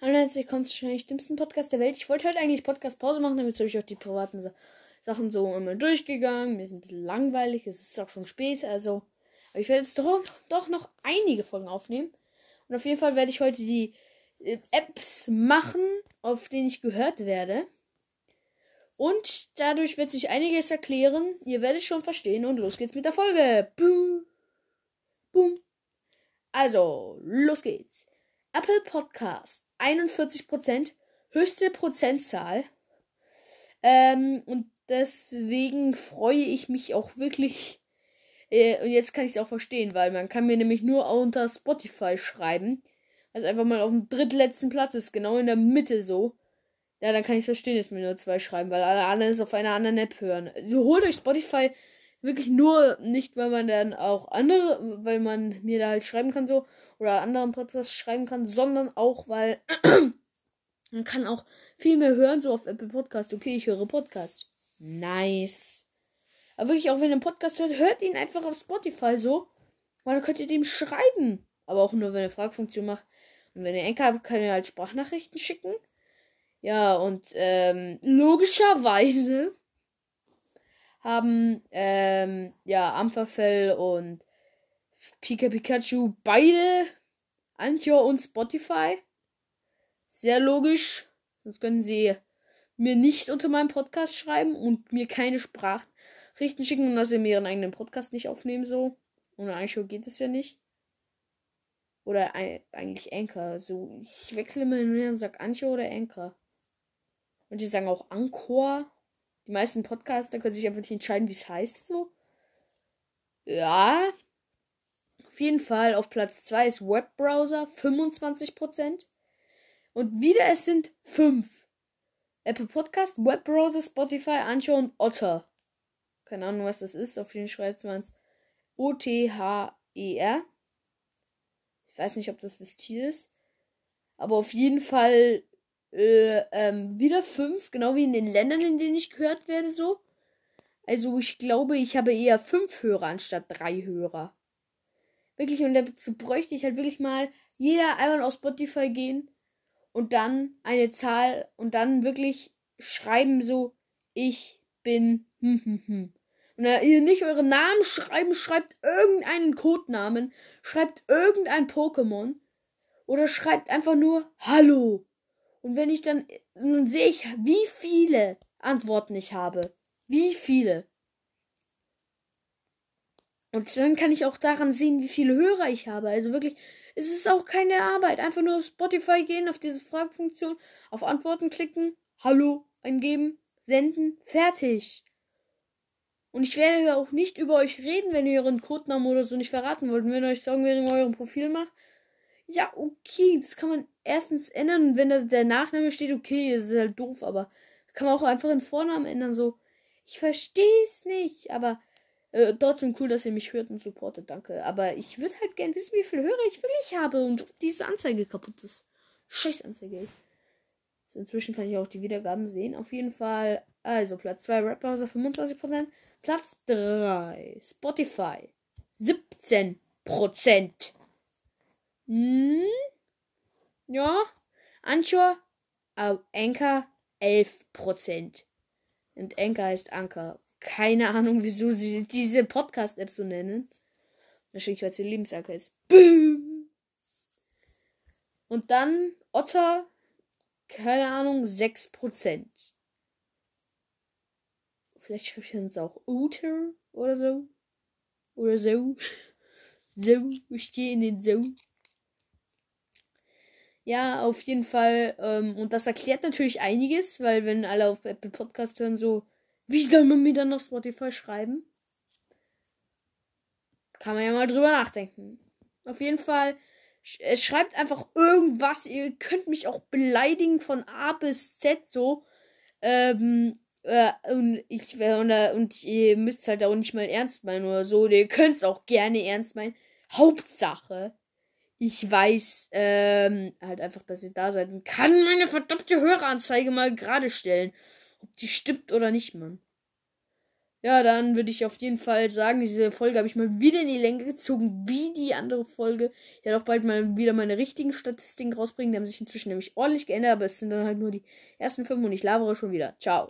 Hallo, herzlich willkommen zu wahrscheinlich dümmsten Podcast der Welt. Ich wollte heute eigentlich Podcast-Pause machen, damit habe ich auch die privaten Sa Sachen so immer durchgegangen. Mir ist ein bisschen langweilig, es ist auch schon spät, also. Aber ich werde jetzt doch, doch noch einige Folgen aufnehmen. Und auf jeden Fall werde ich heute die äh, Apps machen, auf denen ich gehört werde. Und dadurch wird sich einiges erklären. Ihr werdet schon verstehen. Und los geht's mit der Folge. Boom. Boom. Also, los geht's. Apple Podcast 41%, höchste Prozentzahl. Ähm, und deswegen freue ich mich auch wirklich. Äh, und jetzt kann ich es auch verstehen, weil man kann mir nämlich nur unter Spotify schreiben. Was einfach mal auf dem drittletzten Platz ist, genau in der Mitte so. Ja, dann kann ich verstehen, dass mir nur zwei schreiben, weil alle anderen es auf einer anderen App hören. Also holt euch Spotify wirklich nur nicht, weil man dann auch andere, weil man mir da halt schreiben kann so oder anderen Podcasts schreiben kann, sondern auch, weil man kann auch viel mehr hören, so auf Apple Podcast. Okay, ich höre Podcast. Nice. Aber wirklich, auch wenn ihr einen Podcast hört, hört ihn einfach auf Spotify so. Weil dann könnt ihr dem schreiben. Aber auch nur, wenn ihr Fragfunktion macht. Und wenn ihr Enker habt, könnt ihr halt Sprachnachrichten schicken. Ja, und ähm, logischerweise haben ähm, ja Ampferfell und Pika Pikachu beide Anchor und Spotify. Sehr logisch. Sonst können sie mir nicht unter meinem Podcast schreiben und mir keine Sprachrichten schicken und dass sie mir ihren eigenen Podcast nicht aufnehmen so. Ohne Anchor geht es ja nicht. Oder eigentlich Anchor. So, ich wechsle immer hin und sag Anchor oder Anchor. Und die sagen auch Anchor. Die meisten Podcaster können sich einfach nicht entscheiden, wie es heißt so. Ja, auf jeden Fall auf Platz 2 ist Webbrowser, 25%. Und wieder es sind 5. Apple Podcast, Webbrowser, Spotify, Anchor und Otter. Keine Ahnung, was das ist. Auf jeden Fall schreibt man es O-T-H-E-R. Ich weiß nicht, ob das das Tier ist. Aber auf jeden Fall äh, ähm, wieder 5, genau wie in den Ländern, in denen ich gehört werde, so. Also ich glaube, ich habe eher 5 Hörer anstatt 3 Hörer. Wirklich, und dazu bräuchte ich halt wirklich mal jeder einmal auf Spotify gehen und dann eine Zahl und dann wirklich schreiben so, ich bin hm, hm, hm. Und wenn ihr nicht euren Namen schreiben, schreibt irgendeinen Codenamen, schreibt irgendein Pokémon oder schreibt einfach nur Hallo. Und wenn ich dann, dann sehe ich, wie viele Antworten ich habe. Wie viele. Und dann kann ich auch daran sehen, wie viele Hörer ich habe. Also wirklich, es ist auch keine Arbeit. Einfach nur auf Spotify gehen, auf diese Fragfunktion, auf Antworten klicken, Hallo eingeben, senden, fertig. Und ich werde auch nicht über euch reden, wenn ihr euren Codenamen oder so nicht verraten wollt. Und wenn ihr euch sagen, wer in eurem Profil macht, ja, okay, das kann man erstens ändern. Und wenn der Nachname steht, okay, das ist halt doof, aber kann man auch einfach den Vornamen ändern, so. Ich verstehe es nicht, aber äh, trotzdem cool, dass ihr mich hört und supportet, danke. Aber ich würde halt gern wissen, wie viele Hörer ich wirklich habe und diese Anzeige kaputt ist. Scheiß Anzeige. Inzwischen kann ich auch die Wiedergaben sehen. Auf jeden Fall. Also Platz 2 Rap Browser 25%. Platz 3 Spotify 17%. Hm? Ja. Anchor, äh, Anchor 11%. Und Anchor heißt Anker. Keine Ahnung, wieso sie diese Podcast-App so nennen. Wahrscheinlich, weil sie Lebensanker ist. Boom! Und dann Otter, keine Ahnung, 6%. Vielleicht sprechen sie auch Uter oder so. Oder so. So, ich gehe in den So. Ja, auf jeden Fall. Ähm, und das erklärt natürlich einiges, weil wenn alle auf Apple Podcast hören, so, wie soll man mir dann auf Spotify schreiben? Kann man ja mal drüber nachdenken. Auf jeden Fall, es schreibt einfach irgendwas. Ihr könnt mich auch beleidigen von A bis Z so. Ähm, äh, und ich und, äh, und ihr müsst halt auch nicht mal ernst meinen oder so. Ihr könnt es auch gerne ernst meinen. Hauptsache, ich weiß ähm, halt einfach, dass ihr da seid und kann meine verdammte Höreranzeige mal gerade stellen ob die stimmt oder nicht, Mann. Ja, dann würde ich auf jeden Fall sagen, diese Folge habe ich mal wieder in die Länge gezogen, wie die andere Folge. Ich werde auch bald mal wieder meine richtigen Statistiken rausbringen. Die haben sich inzwischen nämlich ordentlich geändert, aber es sind dann halt nur die ersten fünf und ich labere schon wieder. Ciao.